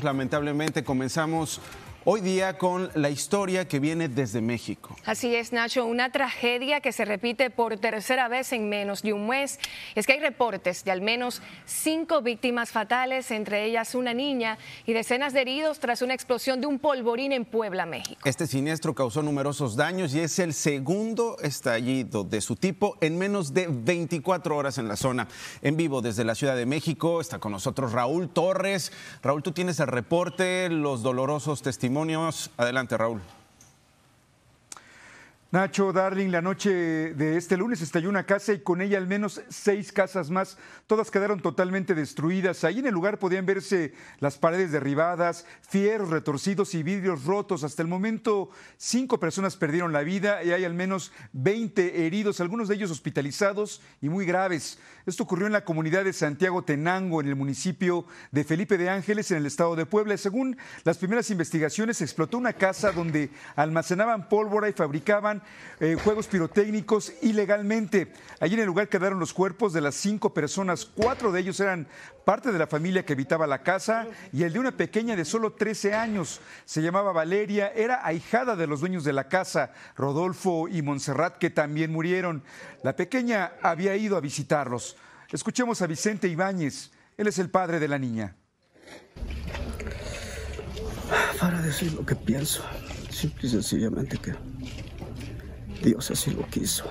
Lamentablemente comenzamos Hoy día con la historia que viene desde México. Así es, Nacho, una tragedia que se repite por tercera vez en menos de un mes. Es que hay reportes de al menos cinco víctimas fatales, entre ellas una niña, y decenas de heridos tras una explosión de un polvorín en Puebla, México. Este siniestro causó numerosos daños y es el segundo estallido de su tipo en menos de 24 horas en la zona. En vivo desde la Ciudad de México está con nosotros Raúl Torres. Raúl, tú tienes el reporte, los dolorosos testimonios Adelante, Raúl. Nacho, Darling, la noche de este lunes estalló una casa y con ella al menos seis casas más. Todas quedaron totalmente destruidas. Ahí en el lugar podían verse las paredes derribadas, fierros retorcidos y vidrios rotos. Hasta el momento, cinco personas perdieron la vida y hay al menos 20 heridos, algunos de ellos hospitalizados y muy graves. Esto ocurrió en la comunidad de Santiago Tenango, en el municipio de Felipe de Ángeles, en el estado de Puebla. Según las primeras investigaciones, explotó una casa donde almacenaban pólvora y fabricaban eh, juegos pirotécnicos ilegalmente. Allí en el lugar quedaron los cuerpos de las cinco personas. Cuatro de ellos eran parte de la familia que habitaba la casa y el de una pequeña de solo 13 años. Se llamaba Valeria, era ahijada de los dueños de la casa, Rodolfo y Montserrat, que también murieron. La pequeña había ido a visitarlos. Escuchemos a Vicente Ibáñez. Él es el padre de la niña. Para decir lo que pienso, simple y sencillamente que Dios así lo quiso.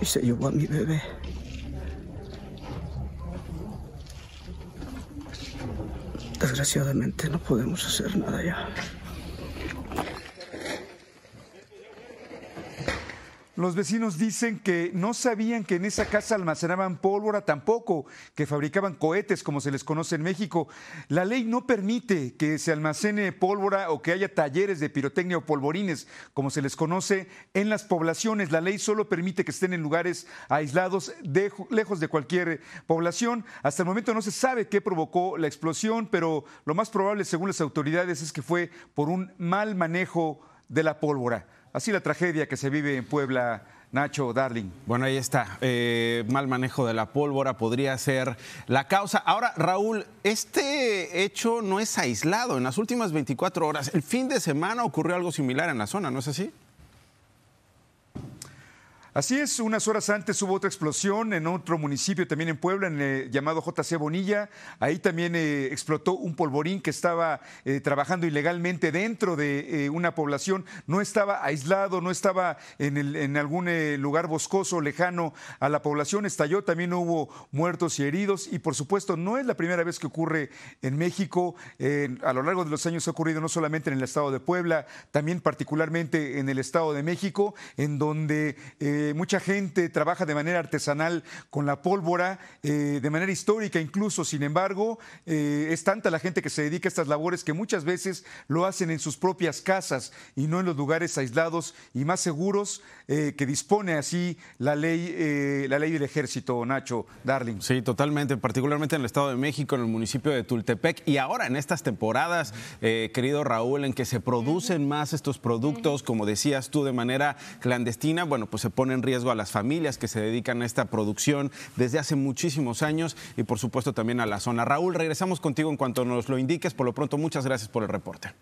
Y se llevó a mi bebé. Desgraciadamente no podemos hacer nada ya. Los vecinos dicen que no sabían que en esa casa almacenaban pólvora, tampoco que fabricaban cohetes, como se les conoce en México. La ley no permite que se almacene pólvora o que haya talleres de pirotecnia o polvorines, como se les conoce en las poblaciones. La ley solo permite que estén en lugares aislados, lejos de cualquier población. Hasta el momento no se sabe qué provocó la explosión, pero lo más probable, según las autoridades, es que fue por un mal manejo de la pólvora. Así la tragedia que se vive en Puebla. Nacho, Darling. Bueno, ahí está. Eh, mal manejo de la pólvora podría ser la causa. Ahora, Raúl, este hecho no es aislado. En las últimas 24 horas, el fin de semana ocurrió algo similar en la zona, ¿no es así? Así es, unas horas antes hubo otra explosión en otro municipio, también en Puebla, en, eh, llamado JC Bonilla. Ahí también eh, explotó un polvorín que estaba eh, trabajando ilegalmente dentro de una población. No estaba aislado, no estaba en algún lugar boscoso lejano a la población. Estalló, también hubo muertos y heridos. Y por supuesto, no es la primera vez que ocurre en México. a lo largo de los años ha ocurrido no solamente en el estado de Puebla, también particularmente en el estado de México, en donde mucha gente trabaja de manera artesanal con la pólvora, eh, de manera histórica incluso. Sin embargo, eh, es tanta la gente que se dedica a estas labores que muchas veces lo hacen en sus propias casas y no en los lugares aislados y más seguros eh, que dispone así la ley, la ley del ejército, Nacho, Darling. Sí, totalmente, particularmente en el Estado de México, en el municipio de Tultepec y ahora en estas temporadas, querido Raúl, en que se producen más estos productos, como decías tú, de manera clandestina, bueno, pues se ponen riesgo a las familias que se dedican a esta producción desde hace muchísimos años y por supuesto también a la zona. Raúl, regresamos contigo en cuanto nos lo indiques. Por lo pronto, muchas gracias por el reporte.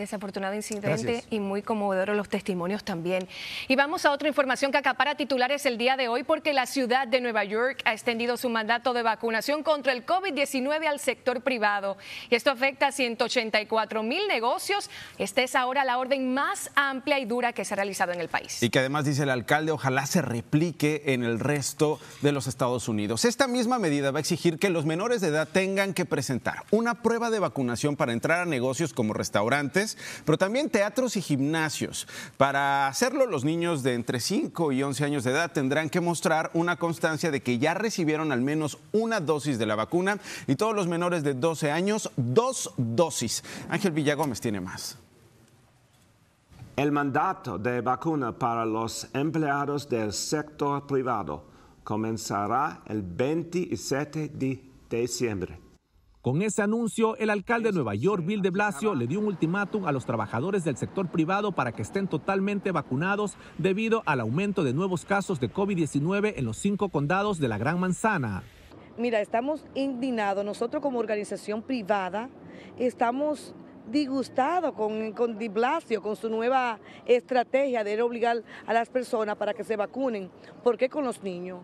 Desafortunado incidente y muy conmovedor los testimonios también. Y vamos a otra información que acapara titulares el día de hoy porque la ciudad de Nueva York ha extendido su mandato de vacunación contra el COVID-19 al sector privado. Y esto afecta a 184 mil negocios. Esta es ahora la orden más amplia y dura que se ha realizado en el país. Y que además dice el alcalde, ojalá se replique en el resto de los Estados Unidos. Esta misma medida va a exigir que los menores de edad tengan que presentar una prueba de vacunación para entrar a negocios como restaurantes pero también teatros y gimnasios. Para hacerlo, los niños de entre 5 y 11 años de edad tendrán que mostrar una constancia de que ya recibieron al menos una dosis de la vacuna y todos los menores de 12 años, dos dosis. Ángel Villagómez tiene más. El mandato de vacuna para los empleados del sector privado comenzará el 27 de diciembre. Con ese anuncio, el alcalde de Nueva York, Bill de Blasio, le dio un ultimátum a los trabajadores del sector privado para que estén totalmente vacunados debido al aumento de nuevos casos de COVID-19 en los cinco condados de la Gran Manzana. Mira, estamos indignados. Nosotros como organización privada estamos disgustados con, con Di Blasio, con su nueva estrategia de obligar a las personas para que se vacunen. ¿Por qué con los niños?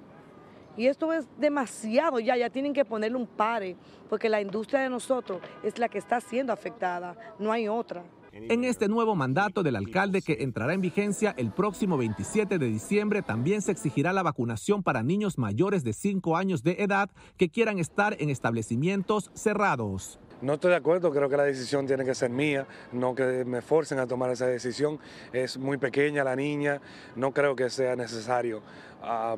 Y esto es demasiado ya, ya tienen que ponerle un pare, porque la industria de nosotros es la que está siendo afectada, no hay otra. En este nuevo mandato del alcalde que entrará en vigencia el próximo 27 de diciembre, también se exigirá la vacunación para niños mayores de 5 años de edad que quieran estar en establecimientos cerrados. No estoy de acuerdo, creo que la decisión tiene que ser mía, no que me forcen a tomar esa decisión. Es muy pequeña la niña, no creo que sea necesario. Ah,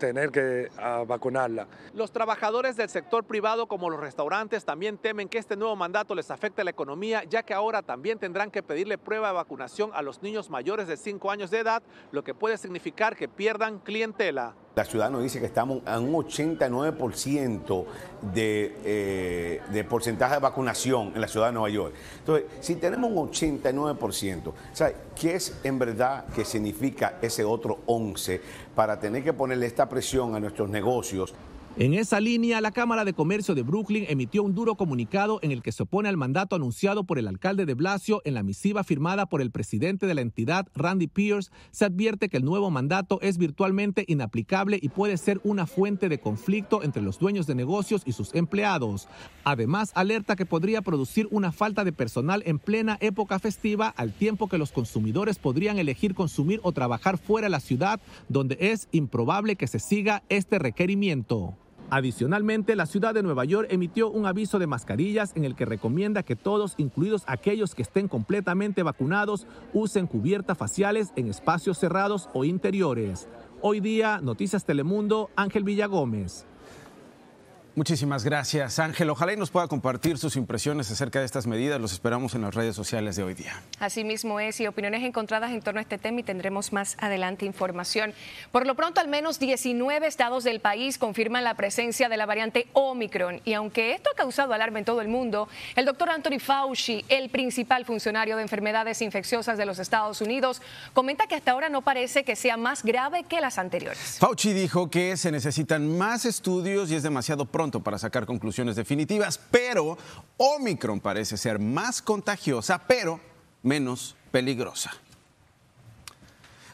tener que vacunarla. Los trabajadores del sector privado como los restaurantes también temen que este nuevo mandato les afecte la economía, ya que ahora también tendrán que pedirle prueba de vacunación a los niños mayores de 5 años de edad, lo que puede significar que pierdan clientela. La ciudad nos dice que estamos a un 89% de, eh, de porcentaje de vacunación en la ciudad de Nueva York. Entonces, si tenemos un 89%, ¿sabe qué es en verdad que significa ese otro 11% para tener que ponerle esta presión a nuestros negocios? En esa línea, la Cámara de Comercio de Brooklyn emitió un duro comunicado en el que se opone al mandato anunciado por el alcalde de Blasio en la misiva firmada por el presidente de la entidad, Randy Pierce. Se advierte que el nuevo mandato es virtualmente inaplicable y puede ser una fuente de conflicto entre los dueños de negocios y sus empleados. Además, alerta que podría producir una falta de personal en plena época festiva al tiempo que los consumidores podrían elegir consumir o trabajar fuera de la ciudad, donde es improbable que se siga este requerimiento. Adicionalmente, la ciudad de Nueva York emitió un aviso de mascarillas en el que recomienda que todos, incluidos aquellos que estén completamente vacunados, usen cubiertas faciales en espacios cerrados o interiores. Hoy día, Noticias Telemundo, Ángel Villagómez. Muchísimas gracias, Ángel. Ojalá y nos pueda compartir sus impresiones acerca de estas medidas. Los esperamos en las redes sociales de hoy día. Así mismo es, y opiniones encontradas en torno a este tema y tendremos más adelante información. Por lo pronto, al menos 19 estados del país confirman la presencia de la variante Omicron. Y aunque esto ha causado alarma en todo el mundo, el doctor Anthony Fauci, el principal funcionario de enfermedades infecciosas de los Estados Unidos, comenta que hasta ahora no parece que sea más grave que las anteriores. Fauci dijo que se necesitan más estudios y es demasiado pronto para sacar conclusiones definitivas, pero Omicron parece ser más contagiosa, pero menos peligrosa.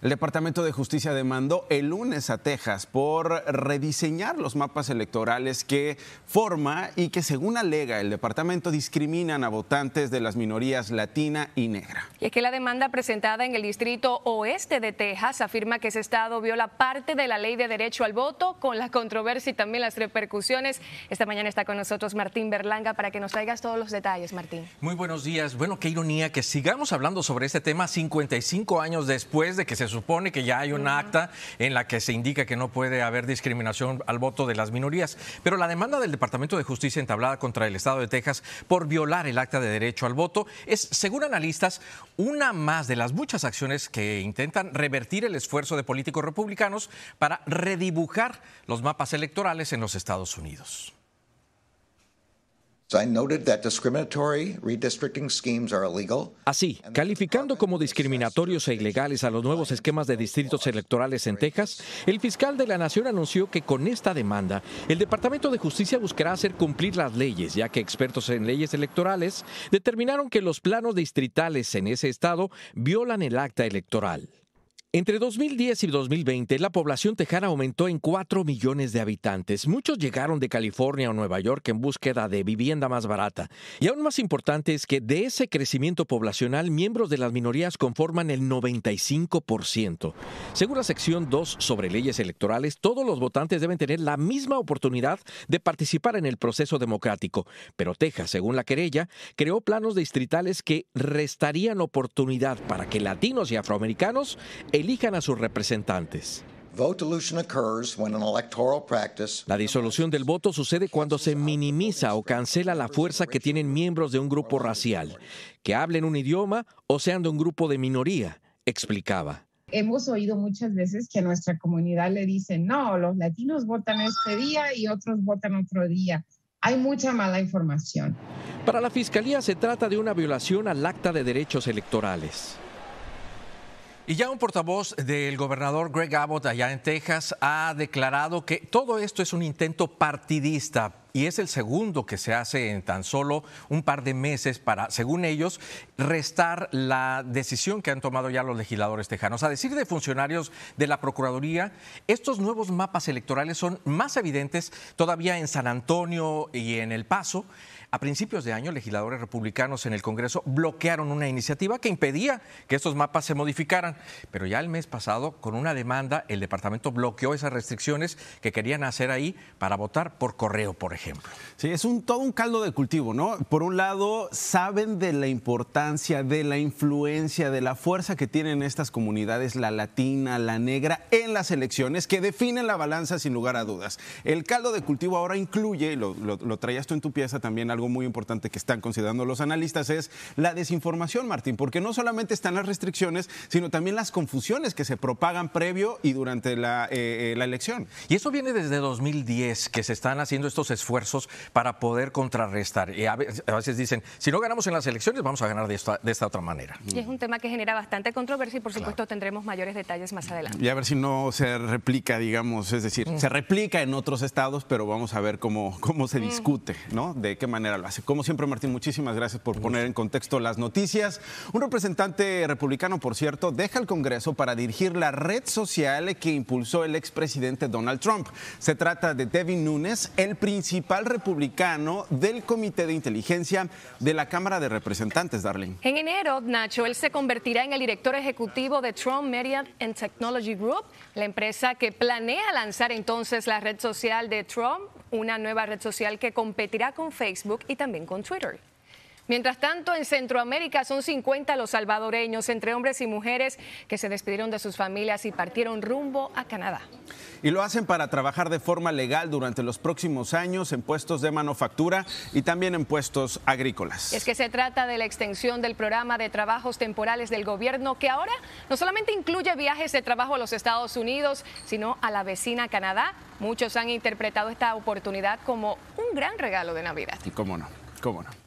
El Departamento de Justicia demandó el lunes a Texas por rediseñar los mapas electorales que forma y que según alega el departamento discriminan a votantes de las minorías latina y negra. Y es que la demanda presentada en el distrito oeste de Texas afirma que ese estado viola parte de la ley de derecho al voto con la controversia y también las repercusiones. Esta mañana está con nosotros Martín Berlanga para que nos traigas todos los detalles, Martín. Muy buenos días. Bueno, qué ironía que sigamos hablando sobre este tema 55 años después de que se supone que ya hay un acta en la que se indica que no puede haber discriminación al voto de las minorías. Pero la demanda del Departamento de Justicia entablada contra el Estado de Texas por violar el acta de derecho al voto es, según analistas, una más de las muchas acciones que intentan revertir el esfuerzo de políticos republicanos para redibujar los mapas electorales en los Estados Unidos. Así, calificando como discriminatorios e ilegales a los nuevos esquemas de distritos electorales en Texas, el fiscal de la Nación anunció que con esta demanda, el Departamento de Justicia buscará hacer cumplir las leyes, ya que expertos en leyes electorales determinaron que los planos distritales en ese estado violan el acta electoral. Entre 2010 y 2020, la población tejana aumentó en 4 millones de habitantes. Muchos llegaron de California o Nueva York en búsqueda de vivienda más barata. Y aún más importante es que de ese crecimiento poblacional, miembros de las minorías conforman el 95%. Según la sección 2 sobre leyes electorales, todos los votantes deben tener la misma oportunidad de participar en el proceso democrático. Pero Texas, según la querella, creó planos distritales que restarían oportunidad para que latinos y afroamericanos elijan a sus representantes. La disolución del voto sucede cuando se minimiza o cancela la fuerza que tienen miembros de un grupo racial, que hablen un idioma o sean de un grupo de minoría, explicaba. Hemos oído muchas veces que a nuestra comunidad le dicen, no, los latinos votan este día y otros votan otro día. Hay mucha mala información. Para la Fiscalía se trata de una violación al Acta de Derechos Electorales. Y ya un portavoz del gobernador Greg Abbott allá en Texas ha declarado que todo esto es un intento partidista y es el segundo que se hace en tan solo un par de meses para, según ellos, restar la decisión que han tomado ya los legisladores tejanos. A decir de funcionarios de la Procuraduría, estos nuevos mapas electorales son más evidentes todavía en San Antonio y en El Paso. A principios de año, legisladores republicanos en el Congreso bloquearon una iniciativa que impedía que estos mapas se modificaran. Pero ya el mes pasado, con una demanda, el departamento bloqueó esas restricciones que querían hacer ahí para votar por correo, por ejemplo. Sí, es todo un caldo de cultivo, ¿no? Por un lado, saben de la importancia, de la influencia, de la fuerza que tienen estas comunidades, la latina, la negra, en las elecciones, que definen la balanza sin lugar a dudas. El caldo de cultivo ahora incluye, lo, lo traías tú en tu pieza también, algo muy importante que están considerando los analistas es la desinformación, Martín, porque no solamente están las restricciones, sino también las confusiones que se propagan previo y durante la, eh, la elección. Y eso viene desde 2010, que se están haciendo estos esfuerzos para poder contrarrestar. Y a veces dicen, si no ganamos en las elecciones, vamos a ganar de esta, de esta otra manera. Y es un tema que genera bastante controversia y por supuesto claro. tendremos mayores detalles más adelante. Y a ver si no se replica, digamos, es decir, mm. se replica en otros estados, pero vamos a ver cómo, cómo se mm. discute, ¿no? De qué manera lo hace. Como siempre, Martín, muchísimas gracias por poner en contexto las noticias. Un representante republicano, por cierto, deja el Congreso para dirigir la red social que impulsó el expresidente Donald Trump. Se trata de Devin Nunes, el principal republicano del Comité de Inteligencia de la Cámara de Representantes, Darling. En enero, Nacho, él se convertirá en el director ejecutivo de Trump Media and Technology Group, la empresa que planea lanzar entonces la red social de Trump, una nueva red social que competirá con Facebook y también con Twitter. Mientras tanto, en Centroamérica son 50 los salvadoreños, entre hombres y mujeres, que se despidieron de sus familias y partieron rumbo a Canadá. Y lo hacen para trabajar de forma legal durante los próximos años en puestos de manufactura y también en puestos agrícolas. Es que se trata de la extensión del programa de trabajos temporales del gobierno, que ahora no solamente incluye viajes de trabajo a los Estados Unidos, sino a la vecina Canadá. Muchos han interpretado esta oportunidad como un gran regalo de Navidad. Y cómo no, cómo no.